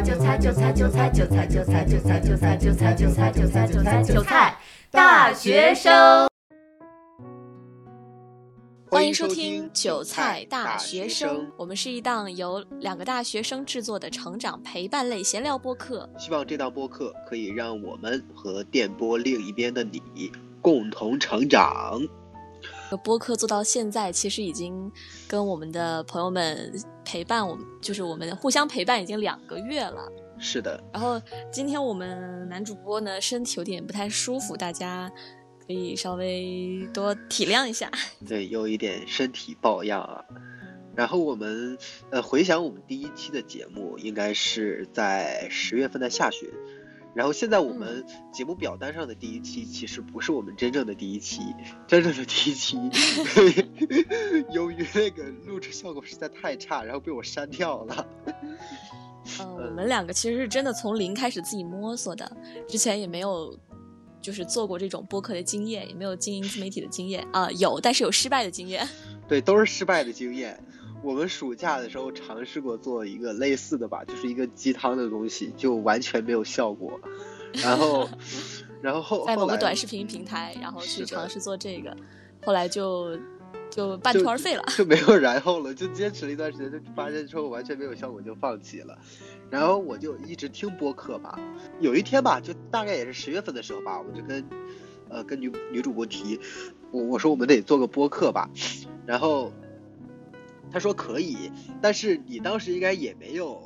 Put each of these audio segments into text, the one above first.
菜韭菜韭菜韭菜韭菜韭菜韭菜韭菜韭菜韭菜韭菜韭菜韭菜大学生。欢迎收听《韭菜大学生》，我们是一档由两个大学生制作的成长陪伴类闲聊播客。希望这档播客可以让我们和电波另一边的你共同成长。播客做到现在，其实已经跟我们的朋友们陪伴我们，就是我们互相陪伴已经两个月了。是的。然后今天我们男主播呢身体有点不太舒服，大家。可以稍微多体谅一下，对，有一点身体抱恙啊。然后我们呃回想我们第一期的节目，应该是在十月份的下旬。然后现在我们节目表单上的第一期，其实不是我们真正的第一期，真正的第一期，由于那个录制效果实在太差，然后被我删掉了。嗯，我们两个其实是真的从零开始自己摸索的，之前也没有。就是做过这种播客的经验，也没有经营自媒体的经验啊，有，但是有失败的经验。对，都是失败的经验。我们暑假的时候尝试过做一个类似的吧，就是一个鸡汤的东西，就完全没有效果。然后，然后后在某个短视频平台，然后去尝试做这个，后来就就半途而废了，就没有然后了，就坚持了一段时间，就发现之后完全没有效果，就放弃了。然后我就一直听播客吧，有一天吧，就大概也是十月份的时候吧，我就跟，呃，跟女女主播提，我我说我们得做个播客吧，然后，她说可以，但是你当时应该也没有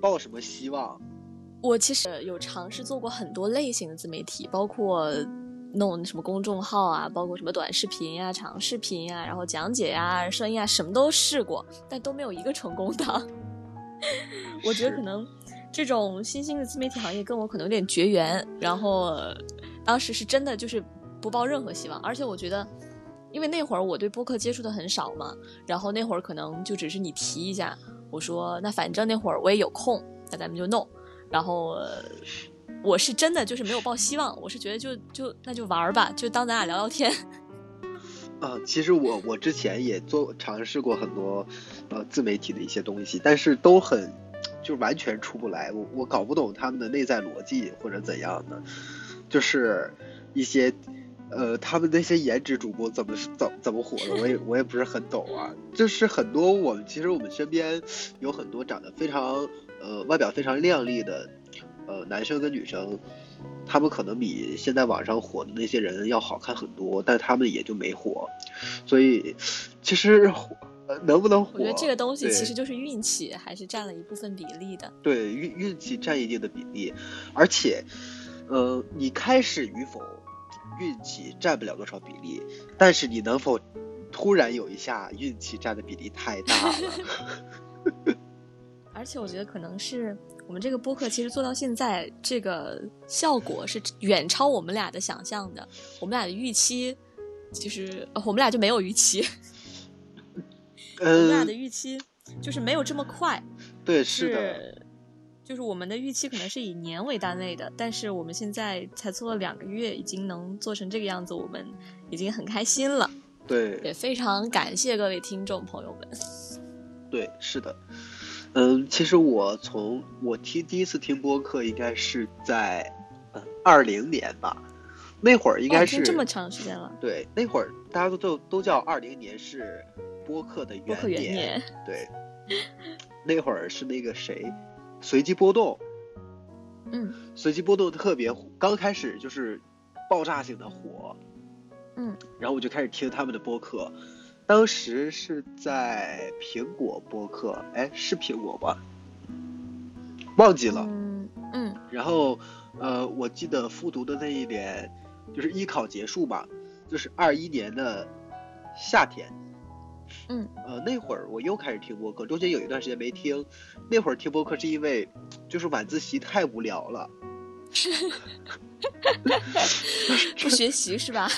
抱什么希望。我其实有尝试做过很多类型的自媒体，包括弄什么公众号啊，包括什么短视频呀、长视频呀，然后讲解呀、声音啊，什么都试过，但都没有一个成功的。我觉得可能这种新兴的自媒体行业跟我可能有点绝缘，然后当时是真的就是不抱任何希望，而且我觉得，因为那会儿我对播客接触的很少嘛，然后那会儿可能就只是你提一下，我说那反正那会儿我也有空，那咱们就弄，然后我是真的就是没有抱希望，我是觉得就就那就玩吧，就当咱俩聊聊天。啊，其实我我之前也做尝试过很多，呃，自媒体的一些东西，但是都很，就完全出不来。我我搞不懂他们的内在逻辑或者怎样的，就是一些，呃，他们那些颜值主播怎么怎怎么火的，我也我也不是很懂啊。就是很多我们其实我们身边有很多长得非常呃外表非常靓丽的，呃男生跟女生。他们可能比现在网上火的那些人要好看很多，但他们也就没火。所以，其实能不能火，我觉得这个东西其实就是运气，还是占了一部分比例的。对，运运气占一定的比例，而且，呃，你开始与否，运气占不了多少比例，但是你能否突然有一下运气占的比例太大了。而且我觉得可能是。我们这个播客其实做到现在，这个效果是远超我们俩的想象的。我们俩的预期，其实我们俩就没有预期。我们俩的预期就是没有这么快。对，是的。就是我们的预期可能是以年为单位的，但是我们现在才做了两个月，已经能做成这个样子，我们已经很开心了。对，也非常感谢各位听众朋友们。对，是的。嗯，其实我从我听第一次听播客应该是在，嗯，二零年吧，那会儿应该是这么长时间了。对，那会儿大家都都都叫二零年是播客的元年。对，那会儿是那个谁，随机波动，嗯，随机波动特别刚开始就是爆炸性的火，嗯，然后我就开始听他们的播客。当时是在苹果播客，哎，是苹果吧？忘记了。嗯嗯。然后，呃，我记得复读的那一年，就是艺考结束吧，就是二一年的夏天。嗯。呃，那会儿我又开始听播客，中间有一段时间没听。那会儿听播客是因为，就是晚自习太无聊了。不学习是吧？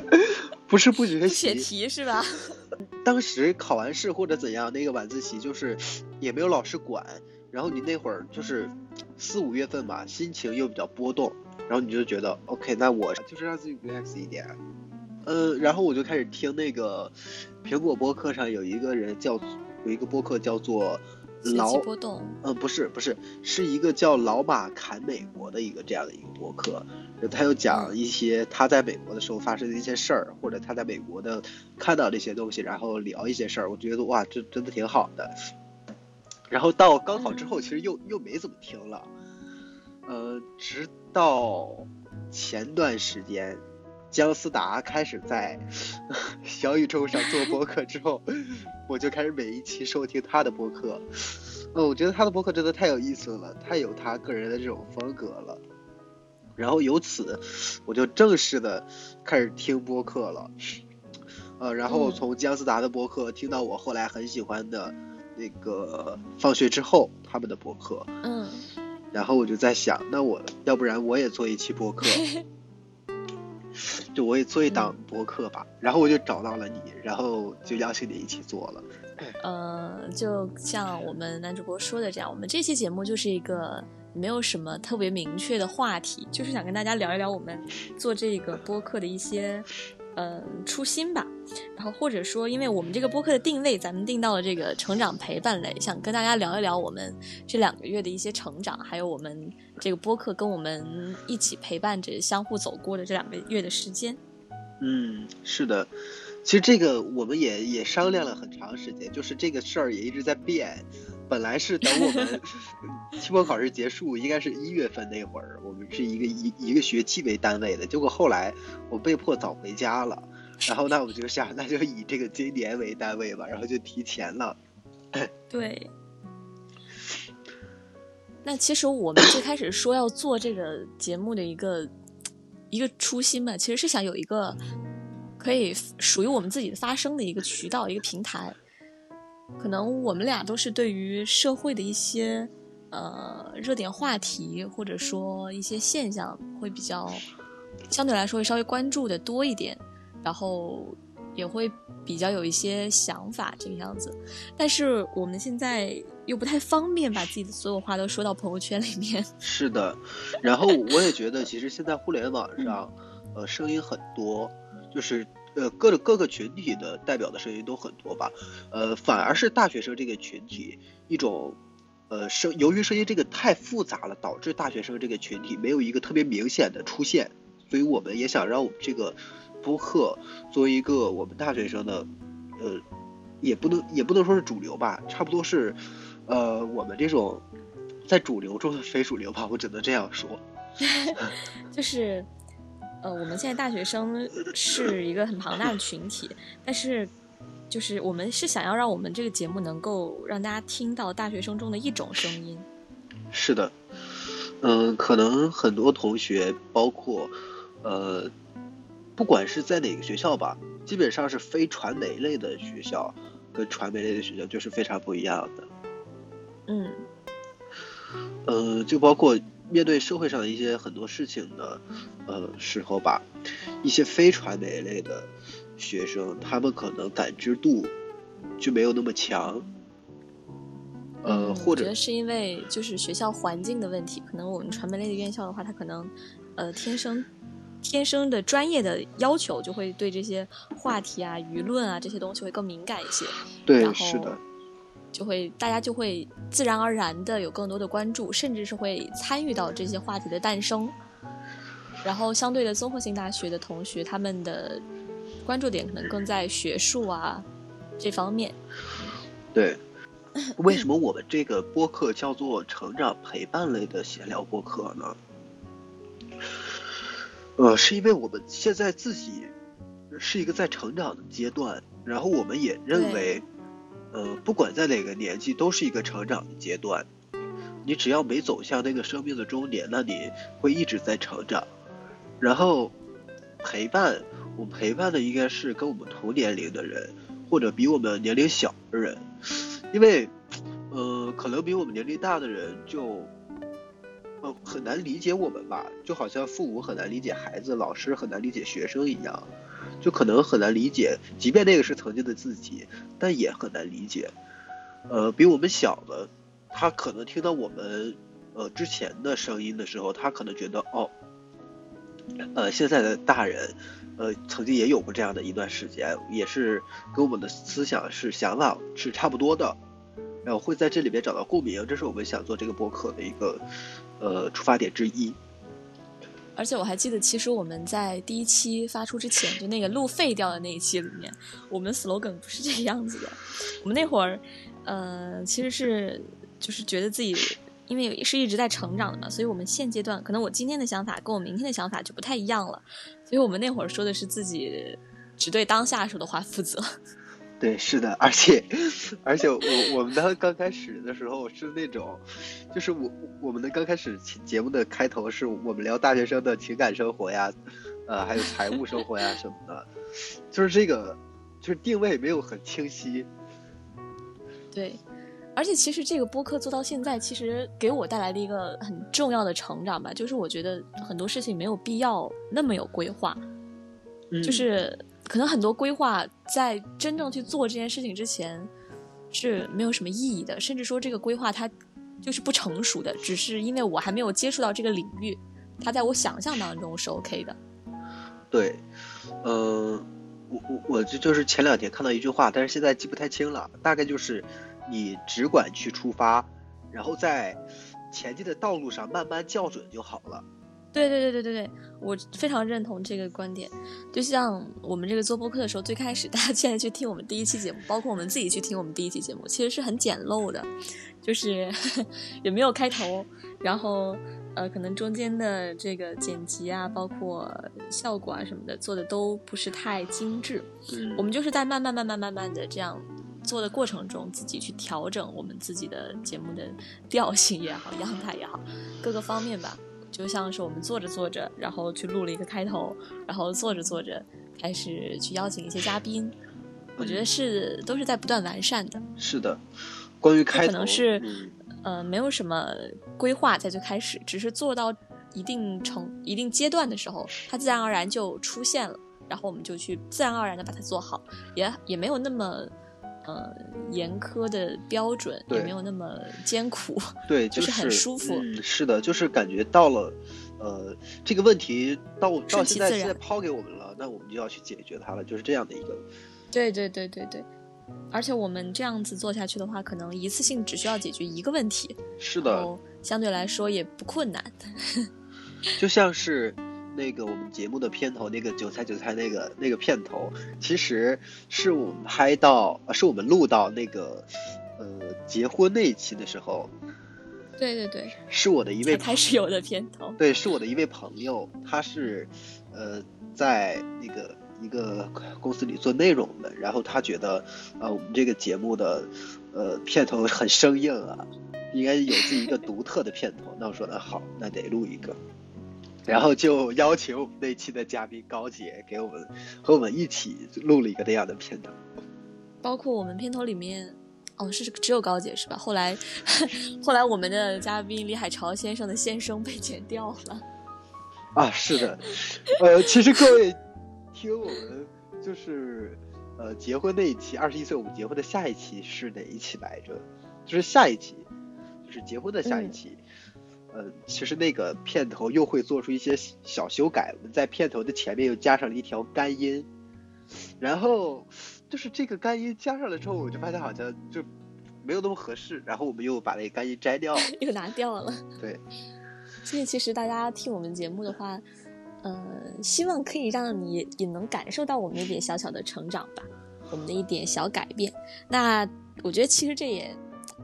不是不学习，写题是吧？当时考完试或者怎样，那个晚自习就是也没有老师管，然后你那会儿就是四五月份嘛，心情又比较波动，然后你就觉得 OK，那我就是让自己 relax 一点，嗯，然后我就开始听那个苹果播客上有一个人叫有一个播客叫做老波动，嗯，不是不是，是一个叫老马侃美国的一个这样的一个播客，他又讲一些他在美国的时候发生的一些事儿，或者他在美国的看到这些东西，然后聊一些事儿，我觉得哇，这真的挺好的。然后到高考之后，其实又又没怎么听了，呃，直到前段时间。姜思达开始在小宇宙上做播客之后，我就开始每一期收听他的播客。嗯，我觉得他的播客真的太有意思了，太有他个人的这种风格了。然后由此，我就正式的开始听播客了。呃，然后从姜思达的播客听到我后来很喜欢的那个放学之后他们的播客。嗯。然后我就在想，那我要不然我也做一期播客。就我也做一档博客吧，然后我就找到了你，然后就邀请你一起做了。呃，就像我们男主播说的这样，我们这期节目就是一个没有什么特别明确的话题，就是想跟大家聊一聊我们做这个播客的一些。嗯，初心吧，然后或者说，因为我们这个播客的定位，咱们定到了这个成长陪伴类，想跟大家聊一聊我们这两个月的一些成长，还有我们这个播客跟我们一起陪伴着、相互走过的这两个月的时间。嗯，是的。其实这个我们也也商量了很长时间，就是这个事儿也一直在变。本来是等我们期末考试结束，应该是一月份那会儿，我们是一个一一个学期为单位的。结果后来我被迫早回家了，然后那我就想，那就以这个今年为单位吧，然后就提前了。对。那其实我们最开始说要做这个节目的一个一个初心嘛，其实是想有一个。可以属于我们自己发声的一个渠道，一个平台。可能我们俩都是对于社会的一些呃热点话题，或者说一些现象，会比较相对来说会稍微关注的多一点，然后也会比较有一些想法这个样子。但是我们现在又不太方便把自己的所有话都说到朋友圈里面。是的，然后我也觉得，其实现在互联网上，呃，声音很多。就是呃各个各个群体的代表的声音都很多吧，呃反而是大学生这个群体一种，呃声由于声音这个太复杂了，导致大学生这个群体没有一个特别明显的出现，所以我们也想让我们这个播客作为一个我们大学生的，呃也不能也不能说是主流吧，差不多是，呃我们这种在主流中的非主流吧，我只能这样说，就是。呃，我们现在大学生是一个很庞大的群体，但是，就是我们是想要让我们这个节目能够让大家听到大学生中的一种声音。是的，嗯，可能很多同学，包括呃，不管是在哪个学校吧，基本上是非传媒类的学校，跟传媒类的学校就是非常不一样的。嗯，呃，就包括。面对社会上的一些很多事情的，呃时候吧，一些非传媒类的学生，他们可能感知度就没有那么强，呃，或者觉得是因为就是学校环境的问题，可能我们传媒类的院校的话，它可能呃天生天生的专业的要求就会对这些话题啊、舆论啊这些东西会更敏感一些，对，是的。就会大家就会自然而然的有更多的关注，甚至是会参与到这些话题的诞生。然后相对的综合性大学的同学，他们的关注点可能更在学术啊这方面。对，为什么我们这个播客叫做成长陪伴类的闲聊播客呢？呃，是因为我们现在自己是一个在成长的阶段，然后我们也认为。呃，不管在哪个年纪，都是一个成长的阶段。你只要没走向那个生命的终点，那你会一直在成长。然后陪伴，我陪伴的应该是跟我们同年龄的人，或者比我们年龄小的人，因为，呃，可能比我们年龄大的人就，呃，很难理解我们吧，就好像父母很难理解孩子，老师很难理解学生一样。就可能很难理解，即便那个是曾经的自己，但也很难理解。呃，比我们小的，他可能听到我们呃之前的声音的时候，他可能觉得哦，呃，现在的大人，呃，曾经也有过这样的一段时间，也是跟我们的思想是想法是差不多的。然后会在这里边找到共鸣，这是我们想做这个播客的一个呃出发点之一。而且我还记得，其实我们在第一期发出之前，就那个路废掉的那一期里面，我们 slogan 不是这个样子的。我们那会儿，呃，其实是就是觉得自己。因为是一直在成长的嘛，所以我们现阶段可能我今天的想法跟我明天的想法就不太一样了，所以我们那会儿说的是自己只对当下说的话负责。对，是的，而且而且我我们当刚开始的时候是那种，就是我我们的刚开始节目的开头是我们聊大学生的情感生活呀，呃，还有财务生活呀什么的，就是这个就是定位没有很清晰。对。而且其实这个播客做到现在，其实给我带来的一个很重要的成长吧，就是我觉得很多事情没有必要那么有规划，就是可能很多规划在真正去做这件事情之前是没有什么意义的，甚至说这个规划它就是不成熟的，只是因为我还没有接触到这个领域，它在我想象当中是 OK 的。对，嗯，我我我这就是前两天看到一句话，但是现在记不太清了，大概就是。你只管去出发，然后在前进的道路上慢慢校准就好了。对对对对对对，我非常认同这个观点。就像我们这个做播客的时候，最开始大家现在去听我们第一期节目，包括我们自己去听我们第一期节目，其实是很简陋的，就是 也没有开头，然后呃，可能中间的这个剪辑啊，包括效果啊什么的，做的都不是太精致。嗯，我们就是在慢慢慢慢慢慢的这样。做的过程中，自己去调整我们自己的节目的调性也好，样态也好，各个方面吧。就像是我们做着做着，然后去录了一个开头，然后做着做着开始去邀请一些嘉宾。我觉得是都是在不断完善的。是的，关于开头，可能是呃没有什么规划在最开始，只是做到一定程一定阶段的时候，它自然而然就出现了，然后我们就去自然而然的把它做好，也也没有那么。呃，严苛的标准也没有那么艰苦，对，就是很舒服。嗯，是的，就是感觉到了，呃，这个问题到到现在现在抛给我们了，那我们就要去解决它了，就是这样的一个。对对对对对，而且我们这样子做下去的话，可能一次性只需要解决一个问题，是的，相对来说也不困难。就像是。那个我们节目的片头，那个韭菜韭菜那个那个片头，其实是我们拍到，是我们录到那个，呃，结婚那一期的时候。对对对，是我的一位开始有的片头。对，是我的一位朋友，他是，呃，在那个一个公司里做内容的，然后他觉得，呃，我们这个节目的，呃，片头很生硬啊，应该有自己一个独特的片头。那我说那好，那得录一个。然后就邀请我们那期的嘉宾高姐给我们和我们一起录了一个那样的片头，包括我们片头里面，哦是只有高姐是吧？后来 后来我们的嘉宾李海潮先生的先声被剪掉了。啊，是的，呃，其实各位听我们就是呃结婚那一期二十一岁我们结婚的下一期是哪一期来着？就是下一期，就是结婚的下一期。呃，其实那个片头又会做出一些小修改，我们在片头的前面又加上了一条干音，然后就是这个干音加上了之后，我就发现好像就没有那么合适，然后我们又把那个干音摘掉，又拿掉了。对，所以其实大家听我们节目的话，呃，希望可以让你也能感受到我们一点小小的成长吧，我们的一点小改变。那我觉得其实这也。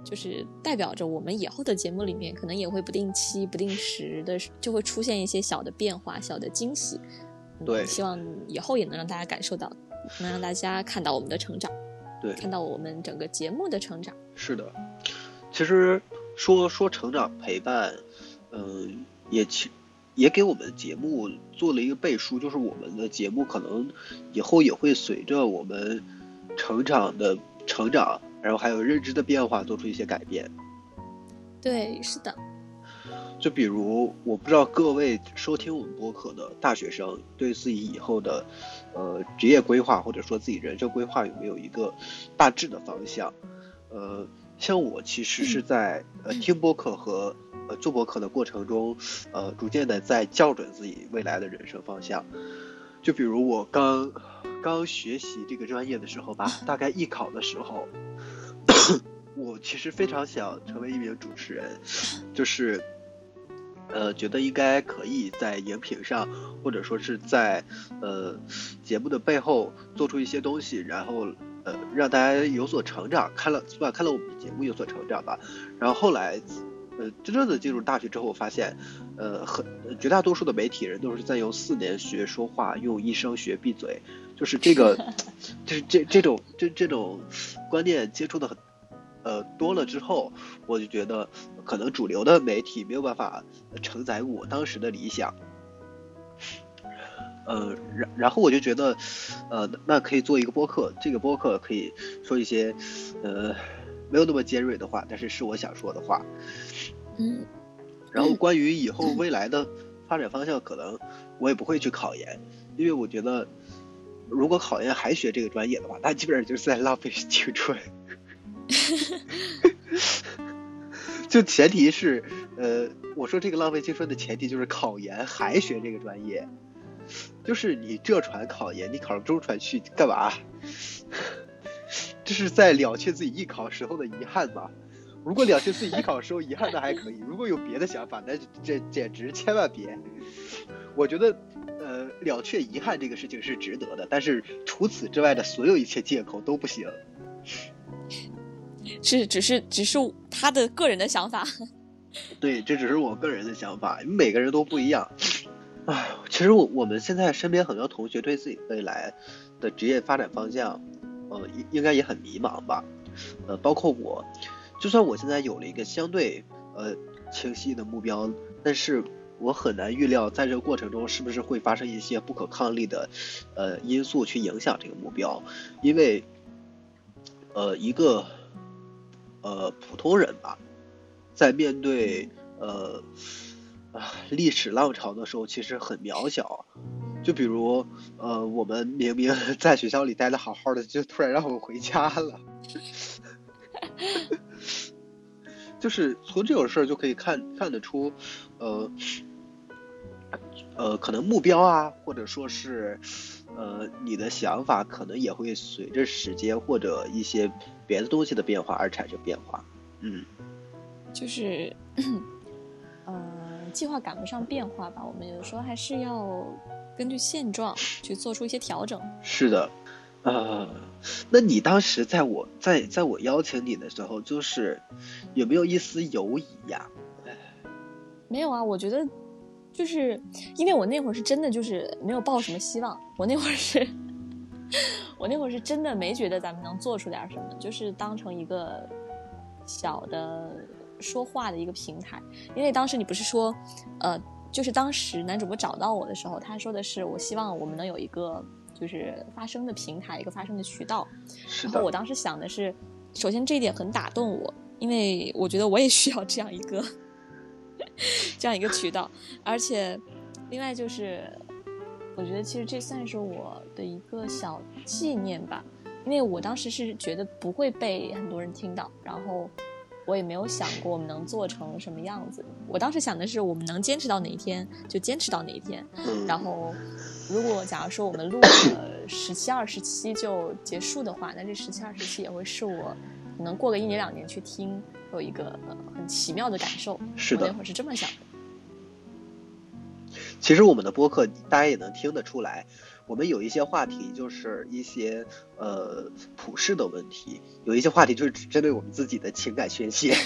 就是代表着我们以后的节目里面，可能也会不定期、不定时的就会出现一些小的变化、小的惊喜。对，希望以后也能让大家感受到，能让大家看到我们的成长，对，看到我们整个节目的成长。是的，其实说说成长陪伴，嗯，也其也给我们节目做了一个背书，就是我们的节目可能以后也会随着我们成长的成长。然后还有认知的变化，做出一些改变。对，是的。就比如，我不知道各位收听我们播客的大学生，对自己以后的，呃，职业规划或者说自己人生规划有没有一个大致的方向？呃，像我其实是在呃听播客和呃做播客的过程中，呃，逐渐的在校准自己未来的人生方向。就比如我刚刚学习这个专业的时候吧，大概艺考的时候。我其实非常想成为一名主持人，就是，呃，觉得应该可以在荧屏上，或者说是在呃节目的背后做出一些东西，然后呃让大家有所成长，看了起码？看了我们的节目有所成长吧。然后后来，呃，真正的进入大学之后，发现，呃，很绝大多数的媒体人都是在用四年学说话，用一生学闭嘴，就是这个，就是这这种这这种观念接触的很。呃，多了之后，我就觉得可能主流的媒体没有办法承载我当时的理想。呃，然然后我就觉得，呃，那可以做一个播客，这个播客可以说一些，呃，没有那么尖锐的话，但是是我想说的话。嗯，然后关于以后未来的发展方向，可能我也不会去考研，因为我觉得，如果考研还学这个专业的话，那基本上就是在浪费青春。就前提是，呃，我说这个浪费青春的前提就是考研还学这个专业，就是你浙传考研，你考上中传去干嘛？这是在了却自己艺考时候的遗憾吗？如果了却自己艺考时候遗憾，那还可以；如果有别的想法，那这简直千万别。我觉得，呃，了却遗憾这个事情是值得的，但是除此之外的所有一切借口都不行。是，只是只是他的个人的想法。对，这只是我个人的想法，每个人都不一样。啊，其实我我们现在身边很多同学对自己未来的职业发展方向，呃，应应该也很迷茫吧。呃，包括我，就算我现在有了一个相对呃清晰的目标，但是我很难预料在这个过程中是不是会发生一些不可抗力的呃因素去影响这个目标，因为呃一个呃普通人吧，在面对呃啊历史浪潮的时候，其实很渺小。就比如呃，我们明明 在学校里待的好好的，就突然让我们回家了。就是从这种事儿就可以看看得出，呃，呃，可能目标啊，或者说是，呃，你的想法可能也会随着时间或者一些别的东西的变化而产生变化。嗯，就是，呃，计划赶不上变化吧，我们有时候还是要根据现状去做出一些调整。是的，呃，那你当时在我在在我邀请你的时候，就是有没有一丝犹疑呀？没有啊，我觉得就是因为我那会儿是真的就是没有抱什么希望，我那会儿是，我那会儿是真的没觉得咱们能做出点什么，就是当成一个小的说话的一个平台。因为当时你不是说，呃，就是当时男主播找到我的时候，他说的是我希望我们能有一个就是发声的平台，一个发声的渠道。然后我，当时想的是，首先这一点很打动我，因为我觉得我也需要这样一个 这样一个渠道，而且另外就是，我觉得其实这算是我的一个小纪念吧，因为我当时是觉得不会被很多人听到，然后我也没有想过我们能做成什么样子，我当时想的是我们能坚持到哪一天就坚持到哪一天，嗯，然后，如果假如说我们录了十七、二十期就结束的话，那这十七、二十期也会是我可能过个一年两年去听，有一个、呃很奇妙的感受。是的我那会儿是这么想的。其实我们的播客大家也能听得出来，我们有一些话题就是一些呃普世的问题，有一些话题就是只针对我们自己的情感宣泄。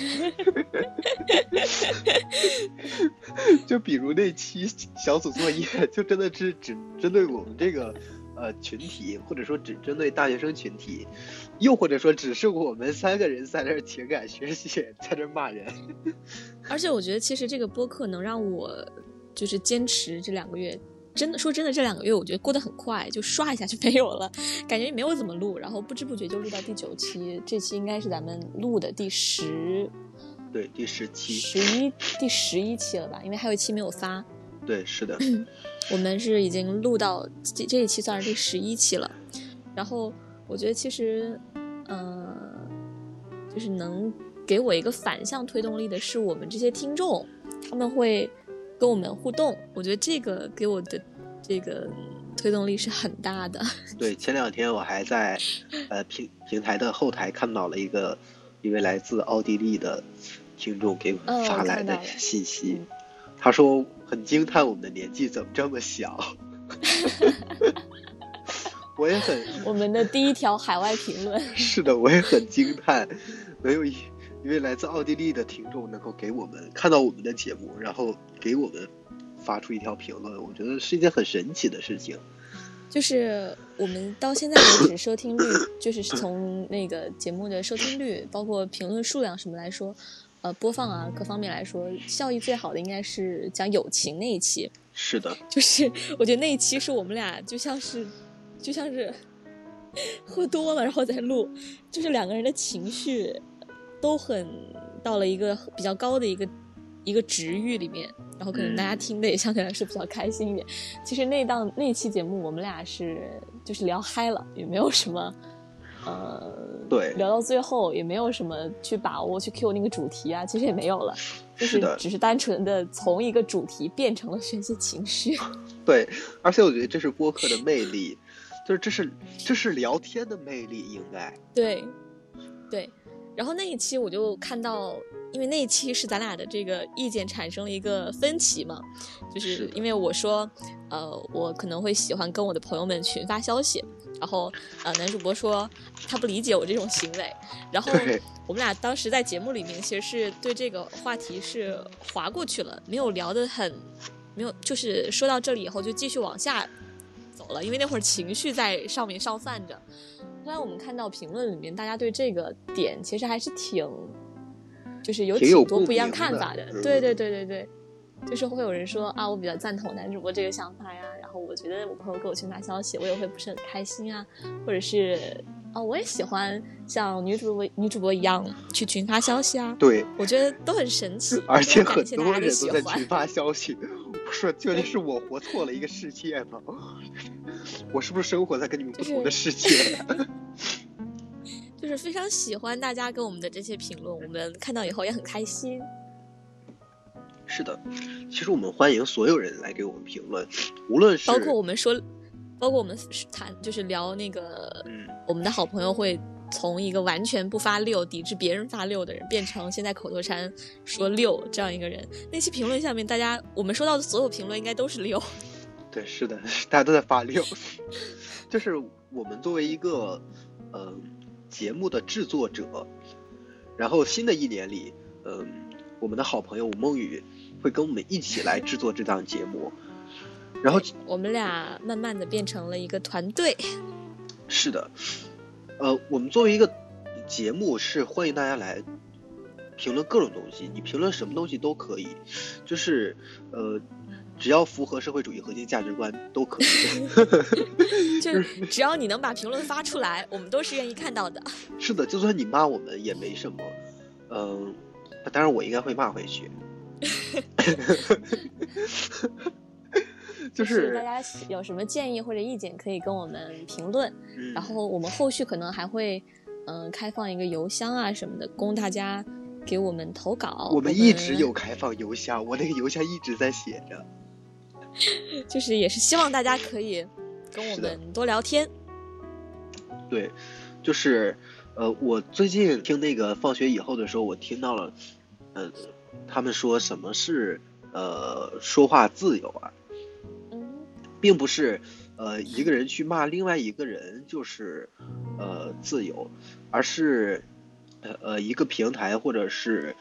就比如那期小组作业，就真的是只针对我们这个呃群体，或者说只针对大学生群体，又或者说只是我们三个人在这儿情感宣泄，在这儿骂人。而且我觉得其实这个播客能让我就是坚持这两个月。真的说真的，这两个月我觉得过得很快，就刷一下就没有了，感觉没有怎么录，然后不知不觉就录到第九期，这期应该是咱们录的第十对，第十期，十一第十一期了吧？因为还有一期没有发。对，是的，我们是已经录到这这一期算是第十一期了。然后我觉得其实，嗯、就是能给我一个反向推动力的是我们这些听众，他们会跟我们互动。我觉得这个给我的这个推动力是很大的。对，前两天我还在呃平平台的后台看到了一个一位来自奥地利的听众给我们发来的信息嗯，他说很惊叹我们的年纪怎么这么小。我也很 我们的第一条海外评论，是的，我也很惊叹，没有一一位来自奥地利的听众能够给我们看到我们的节目，然后给我们发出一条评论，我觉得是一件很神奇的事情。就是我们到现在为止收听率，就是从那个节目的收听率，包括评论数量什么来说，呃，播放啊各方面来说，效益最好的应该是讲友情那一期。是的，就是我觉得那一期是我们俩就像是，就像是喝多了然后再录，就是两个人的情绪都很到了一个比较高的一个一个值域里面，然后可能大家嗯听的也相对来说比较开心一点。其实那档那期节目我们俩是就是聊嗨了，也没有什么。呃，对聊到最后也没有什么去把握去 Q 那个主题啊，其实也没有了，就是只是单纯的从一个主题变成了宣泄情绪。对，而且我觉得这是播客的魅力，就是这是这是聊天的魅力，应该对，对。然后那一期我就看到，因为那一期是咱俩的这个意见产生了一个分歧嘛，就是因为我说，呃，我可能会喜欢跟我的朋友们群发消息，然后呃，男主播说他不理解我这种行为，然后我们俩当时在节目里面其实是对这个话题是划过去了，没有聊得很，没有就是说到这里以后就继续往下走了，因为那会儿情绪在上面上泛着。后来我们看到评论里面，大家对这个点其实还是挺，就是有挺多不一样看法的。嗯对对对对对，就是会有人说啊，我比较赞同男主播这个想法呀，然后我觉得我朋友给我群发消息，我也会不是很开心啊，或者是哦，我也喜欢像女主播女主播一样去群发消息啊，对，我觉得都很神奇，而且很多人都在群。发消息，不是究竟是我活错了一个世界吗？我是不是生活在跟你们不同的世界？就是非常喜欢大家给我们的这些评论，我们看到以后也很开心。是的，其实我们欢迎所有人来给我们评论，无论是包括我们说，包括我们谈就是聊那个，嗯，我们的好朋友会从一个完全不发六、抵制别人发六的人，变成现在口头禅说六这样一个人。那期评论下面，大家我们收到的所有评论应该都是六。对，是的，大家都在发六，就是我们作为一个呃节目的制作者，然后新的一年里，嗯、我们的好朋友吴梦雨会跟我们一起来制作这档节目，然后我们俩慢慢的变成了一个团队。是的，呃，我们作为一个节目是欢迎大家来评论各种东西，你评论什么东西都可以，就是呃，只要符合社会主义核心价值观都可以。就只要你能把评论发出来，我们都是愿意看到的。是的，就算你骂我们也没什么，嗯、当然我应该会骂回去。就 就是是大家有什么建议或者意见，可以跟我们评论。嗯然后我们后续可能还会，嗯、开放一个邮箱啊什么的，供大家给我们投稿。我们一直有，开放邮箱，我那个邮箱一直在写着。就是也是希望大家可以跟我们多聊天。对，就是呃，我最近听那个放学以后的时候，我听到了，嗯、他们说什么是呃说话自由啊，并不是呃一个人去骂另外一个人就是呃自由，而是呃呃一个平台或者是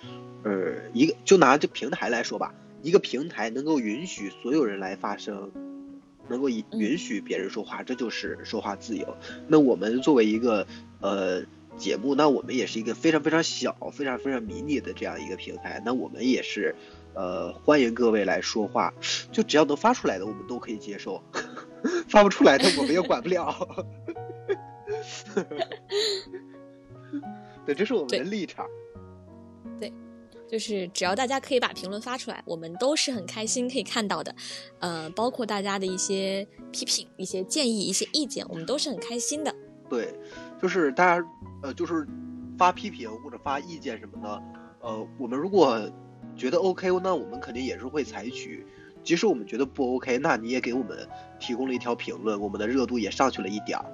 呃一个就拿这平台来说吧，一个平台能够允许所有人来发声，能够允允许别人说话，这就是说话自由。那我们作为一个呃节目，那我们也是一个非常非常小、非常非常迷你的这样一个平台，那我们也是呃欢迎各位来说话，就只要能发出来的，我们都可以接受；发不出来的，我们也管不了。对，这是我们的立场。对就是只要大家可以把评论发出来，我们都是很开心可以看到的。呃，包括大家的一些批评、一些建议、一些意见，我们都是很开心的。对，就是大家呃，就是发批评或者发意见什么的，呃，我们如果觉得 OK，那我们肯定也是会采取。即使我们觉得不 OK，那你也给我们提供了一条评论，我们的热度也上去了一点儿。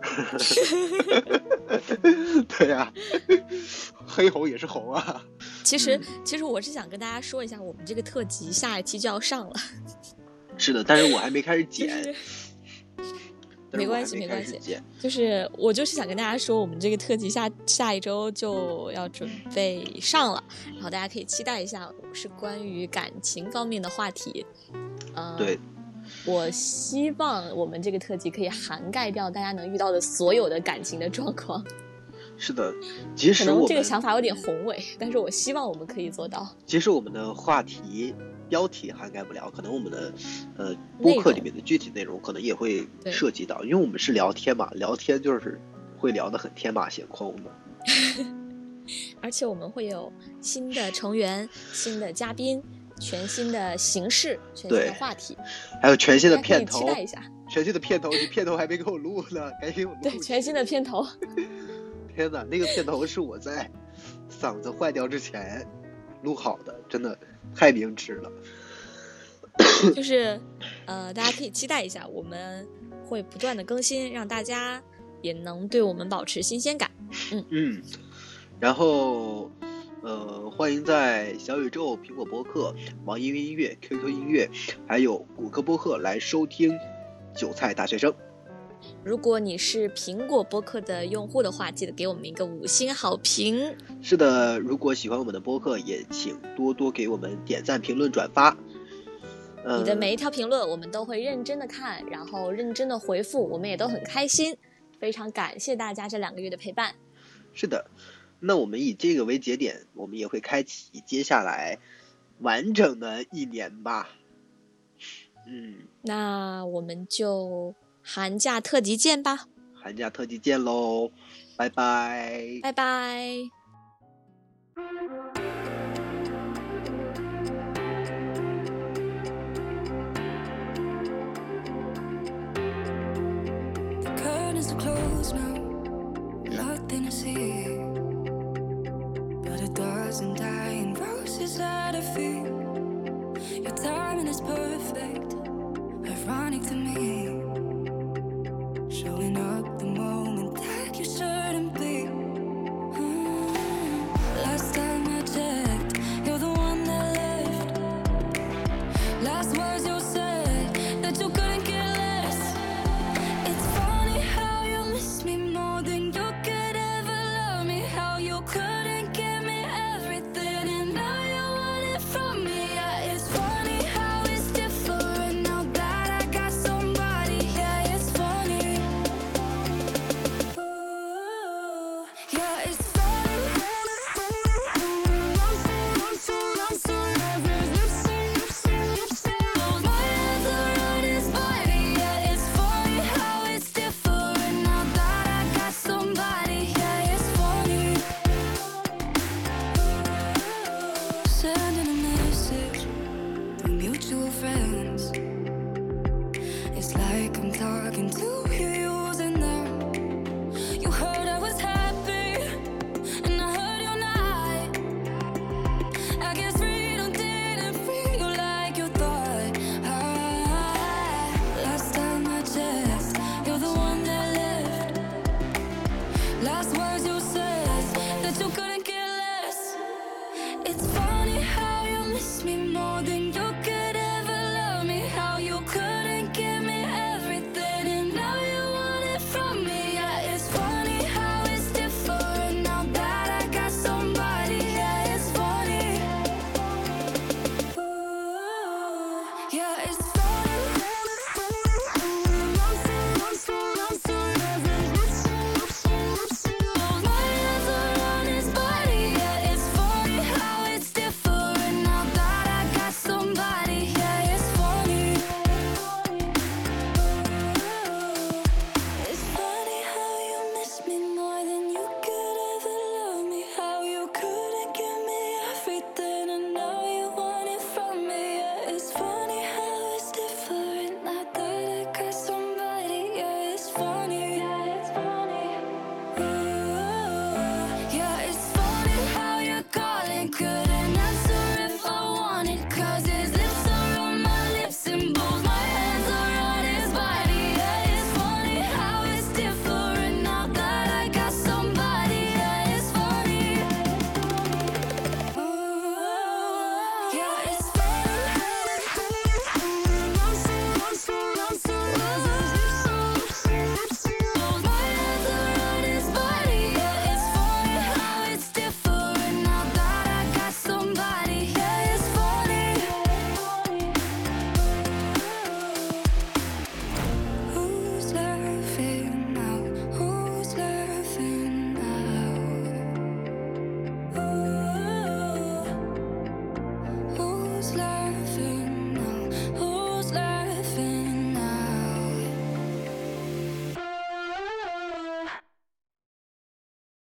对呀、黑红也是红啊。其实嗯，其实我是想跟大家说一下，我们这个特辑下一期就要上了，是的，但是我还没开始剪，没关系没关系。就是我就是想跟大家说，我们这个特辑下下一周就要准备上了，然后大家可以期待一下，是关于感情方面的话题。呃，对，我希望我们这个特辑可以涵盖掉大家能遇到的所有的感情的状况。是的，即可能使这个想法有点宏伟，但是我希望我们可以做到。即使我们的话题标题涵盖不了，可能我们的呃播客里面的具体内容可能也会涉及到，因为我们是聊天嘛，聊天就是会聊得很天马行空的。而且我们会有新的成员、新的嘉宾、全新的形式、全新的话题，还有全新的片头，期待一下。全新的片头，你片头还没给我录呢，赶紧给我录。对，全新的片头。天哪，那个片头是我在嗓子坏掉之前录好的，真的太明智了。就是呃，大家可以期待一下，我们会不断的更新，让大家也能对我们保持新鲜感。嗯嗯，然后呃，欢迎在小宇宙、苹果播客、网易云音乐、QQ 音乐，还有谷歌播客来收听《韭菜大学生》。如果你是苹果播客的用户的话，记得给我们一个五星好评。是的，如果喜欢我们的播客，也请多多给我们点赞、评论、转发。呃、你的每一条评论我们都会认真的看，然后认真的回复，我们也都很开心。非常感谢大家这两个月的陪伴。是的，那我们以这个为节点，我们也会开启接下来完整的一年吧。嗯，那我们就寒假特辑见吧，寒假特辑见喽，拜拜。拜拜。Curtains are closed now, nothing to see. But a dozen dying roses at her feet. Your timing is perfect, ironic to me.